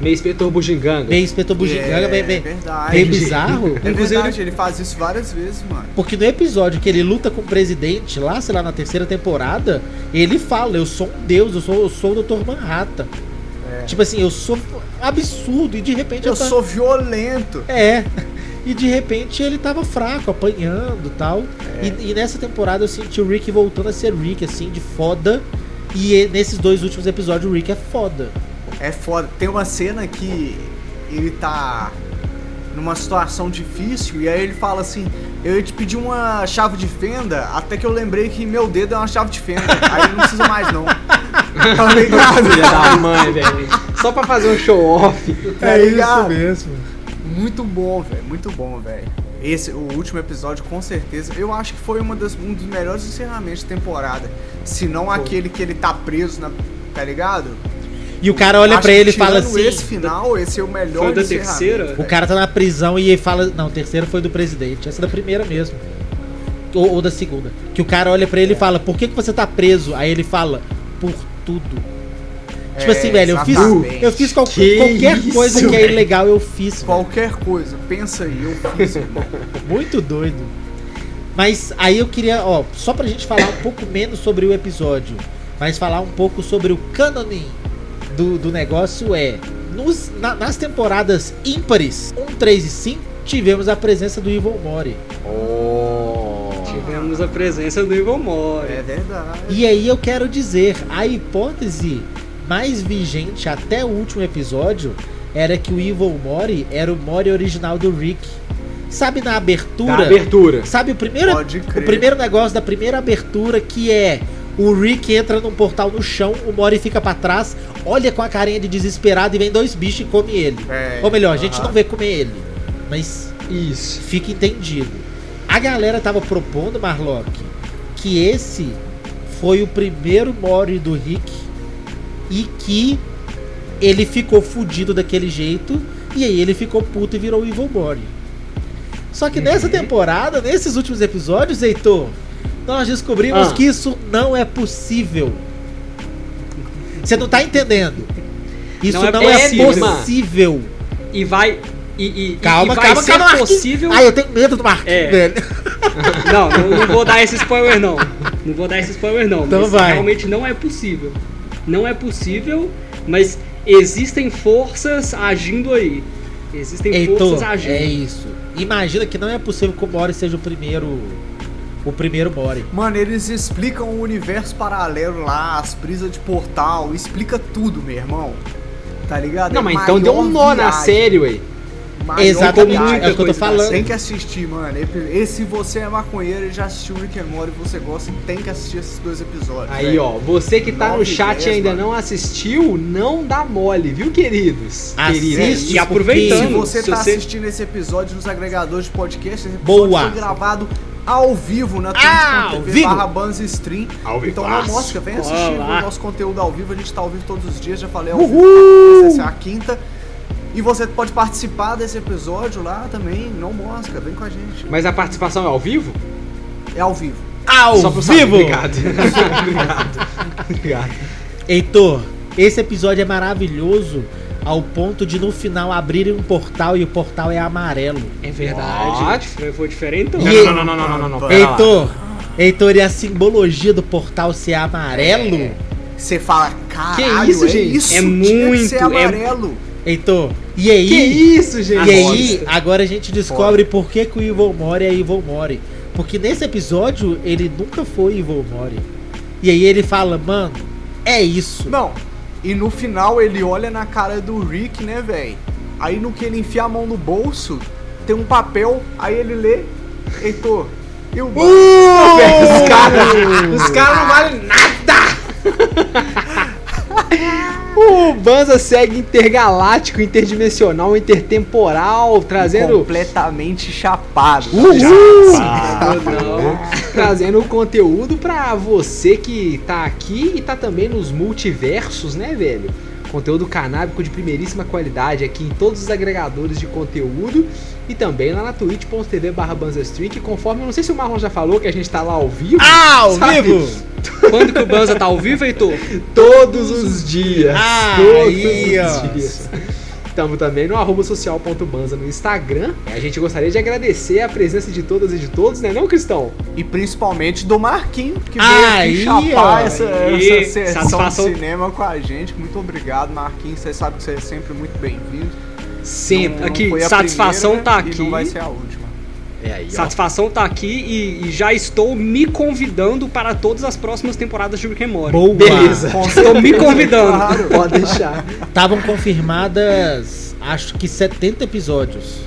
Meio inspetor bugiganga. Meio espetor bugiganga, é, meio, meio, verdade. meio bizarro. É Inclusive, verdade, ele faz isso várias vezes, mano. Porque no episódio que ele luta com o presidente, lá, sei lá, na terceira temporada, ele fala, eu sou um deus, eu sou, eu sou o Dr. Manhattan. Tipo assim, eu sou absurdo e de repente Eu ta- sou violento. É. E de repente ele tava fraco, apanhando tal. É. E, e nessa temporada eu senti o Rick voltando a ser Rick, assim, de foda. E e- nesses dois últimos episódios o Rick é foda. É foda. Tem uma cena que ele tá numa situação difícil e aí ele fala assim: Eu ia te pedir uma chave de fenda, até que eu lembrei que meu dedo é uma chave de fenda. aí não precisa mais, não. (laughs) Tá ligado? Filha da mãe, velho. Só pra fazer um show off. Tá ligado? mesmo. Muito bom, velho. Muito bom, velho. Esse, o último episódio, com certeza, eu acho que foi uma das, um dos melhores encerramentos de temporada. Se não aquele que ele tá preso na. Tá ligado? E o cara olha que ele e fala assim. esse final, esse é o melhor Foi da terceira? O velho. cara tá na prisão e ele fala. Não, o terceiro foi do presidente. Essa é da primeira mesmo. Ou, ou da segunda. Que o cara olha pra ele e fala, por que, que você tá preso? Aí ele fala, por tudo. Tipo É, assim, velho, eu fiz, eu fiz qual- Que qualquer isso, coisa que é velho. ilegal, eu fiz. velho. Qualquer coisa, pensa aí, eu fiz, irmão. (laughs) Muito doido. Mas aí eu queria, ó, só pra gente falar um pouco menos sobre o episódio, mas falar um pouco sobre o canoning do, do negócio é. nos- na- nas temporadas ímpares 1, 3 e 5, tivemos a presença do Evil Mori. Oh. Tivemos a presença do Evil Mori. É verdade. E aí eu quero dizer, a hipótese mais vigente até o último episódio era que o Evil Mori era o Mori original do Rick. Sabe na Da abertura? abertura. Sabe o primeiro, o primeiro negócio da primeira abertura que é o Rick entra num portal no chão, o Mori fica pra trás, olha com a carinha de desesperado e vem dois bichos e come ele. É, Ou melhor, a gente aham. não vê comer ele, mas Isso. fica entendido. A galera tava propondo, Marlock, que esse foi o primeiro Mori do Rick e que ele ficou fudido daquele jeito e aí ele ficou puto e virou o Evil Mori. Só que nessa temporada, nesses últimos episódios, Heitor, nós descobrimos Ah. que isso não é possível. Você não tá entendendo. Isso Não não é é, possível. E vai. E, e, Calma, e vai calma, ser calma, possível. Ai, eu tenho medo do Marquinhos, É. velho. (laughs) Não, não, não vou dar esse spoiler não. Não vou dar esse spoiler não. Então mas vai. realmente não é possível. Não é possível, mas existem forças agindo aí. Existem Heitor, forças agindo. é isso. Imagina que não é possível que o Mori seja o primeiro. O primeiro Mori. Mano, eles explicam o universo paralelo lá, as brisas de portal, explica tudo, meu irmão. Tá ligado? Não, É mas então deu um nó na viagem, série, ué. maior Exatamente, viagem. é o que eu tô falando. Tem que assistir, mano. E se você é maconheiro e já assistiu Rick and Morty e você gosta, tem que assistir esses dois episódios. Aí, velho. ó, você que tá no chat e ainda mano. não assistiu, não dá mole, viu, queridos? Assiste. E aproveitando, Se você se tá você- assistindo esse episódio nos agregadores de podcast, esse episódio Boa. foi gravado ao vivo na Ah, ao twitch.tv vivo. barra Banzstream. Ao Então não mosca, vem assistir Olá. o nosso conteúdo ao vivo. A gente tá ao vivo todos os dias, já falei ao vivo. Essa é a quinta. E você pode participar desse episódio lá também, não mosca, vem com a gente. Mas a participação é ao vivo? É ao vivo. Ao Só saber. vivo! Obrigado. (laughs) Obrigado. Obrigado. Heitor, esse episódio é maravilhoso ao ponto de no final abrirem um portal e o portal é amarelo. É verdade. What? Foi, foi diferente. E- Não, não, não, não, não, não, não. lá. Heitor, Heitor, e a simbologia do portal ser amarelo? Você fala, caralho, isso, é gente? isso, É que muito, ser é- amarelo. Heitor, e aí? Que isso, gente? E aí, agora a gente descobre Foda. por que, que o Evil Mori é Evil Mori. Porque nesse episódio ele nunca foi Evil Mori. E aí ele fala, mano, é isso. Não, e no final ele olha na cara do Rick, né, velho? Aí no que ele enfia a mão no bolso, tem um papel, aí ele lê, Heitor, e o Uh, (laughs) os caras os cara não valem nada! (laughs) (laughs) o Banza segue intergaláctico, interdimensional, intertemporal, trazendo, completamente chapado. Não. trazendo conteúdo pra você que tá aqui e tá também nos multiversos, né, velho? Conteúdo canábico de primeiríssima qualidade aqui em todos os agregadores de conteúdo e também lá na twitch.tv barra conforme, eu não sei se o Marlon já falou que a gente tá lá ao vivo. Ah, ao sabe? vivo! (laughs) Quando que o Banza tá ao vivo, Heitor? Todos os dias. Ah, todos aí, os dias. Estamos também no arroba social.banza no Instagram. A gente gostaria de agradecer a presença de todas e de todos, né não, Cristão? E principalmente do Marquinho, que Aí, veio aqui chapar ó. essa, essa sessão satisfação. de cinema com a gente. Muito obrigado, Marquinhos. Você sabe que você é sempre muito bem-vindo. Sempre. Não- não aqui, a satisfação primeira tá e aqui. não vai ser a última. É aí, ó. Satisfação tá aqui e, e já estou me convidando para todas as próximas temporadas de Rick and Morty. Boa. Beleza. Estou me convidando. Claro. Pode deixar. Estavam confirmadas, acho que 70 episódios.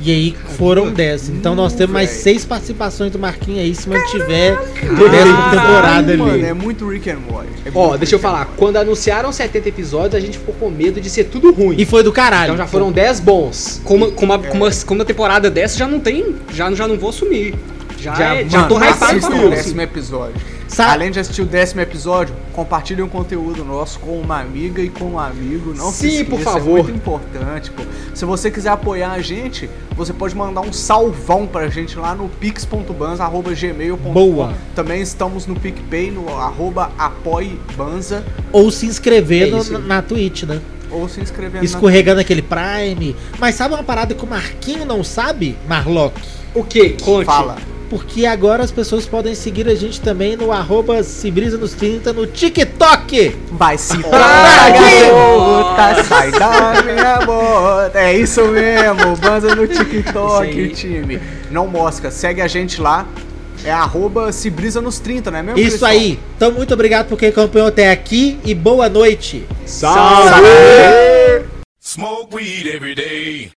E aí foram 10. Então nós temos mais. 6 participações do Marquinhos aí se mantiver a décima temporada Mano, ali. é muito Rick and Morty. É Ó, deixa eu falar. Quando anunciaram 70 episódios, a gente ficou com medo de ser tudo ruim. E foi do caralho. Então já foram 10 bons. Com uma, com, uma, com, uma, com uma temporada dessa já não tem. Já, já não vou assumir. Já, Já- é- já Mano, tô hypado assistam pra o isso. décimo episódio. Sabe- Além de assistir o décimo episódio, compartilhe um conteúdo nosso com uma amiga e com um amigo. Não se Sim, esqueça, por favor. É muito importante, pô. Se você quiser apoiar a gente, você pode mandar um salvão pra gente lá no pix.banza.gmail.com Boa. Também estamos no PicPay, no arroba apoiebanza. Ou se inscrever É no- na Twitch, né? Ou se inscrever Escorregando aquele Prime. Mas sabe uma parada que o Marquinho não sabe, Marlock? O quê? na... Conte. Fala. Porque agora as pessoas podem seguir a gente também no arroba Cibrisa nos 30 no TikTok. Vai se pra garota, sai da minha bota. É isso mesmo, Banza no TikTok, time. Não mosca, segue a gente lá. É arroba se brisa nos 30, não é mesmo? Isso Cristão? aí. Então muito obrigado por quem acompanhou até aqui e boa noite. Salve! Salve! Smoke weed every day.